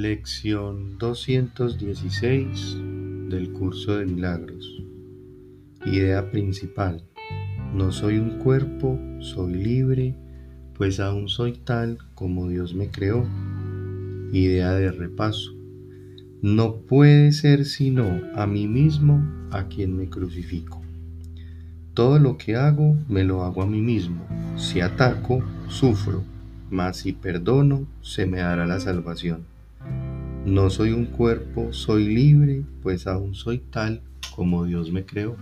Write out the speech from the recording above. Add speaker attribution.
Speaker 1: Lección 216 del curso de milagros. Idea principal. No soy un cuerpo, soy libre, pues aún soy tal como Dios me creó. Idea de repaso. No puede ser sino a mí mismo a quien me crucifico. Todo lo que hago me lo hago a mí mismo. Si ataco, sufro, mas si perdono, se me dará la salvación. No soy un cuerpo, soy libre, pues aún soy tal como Dios me creó.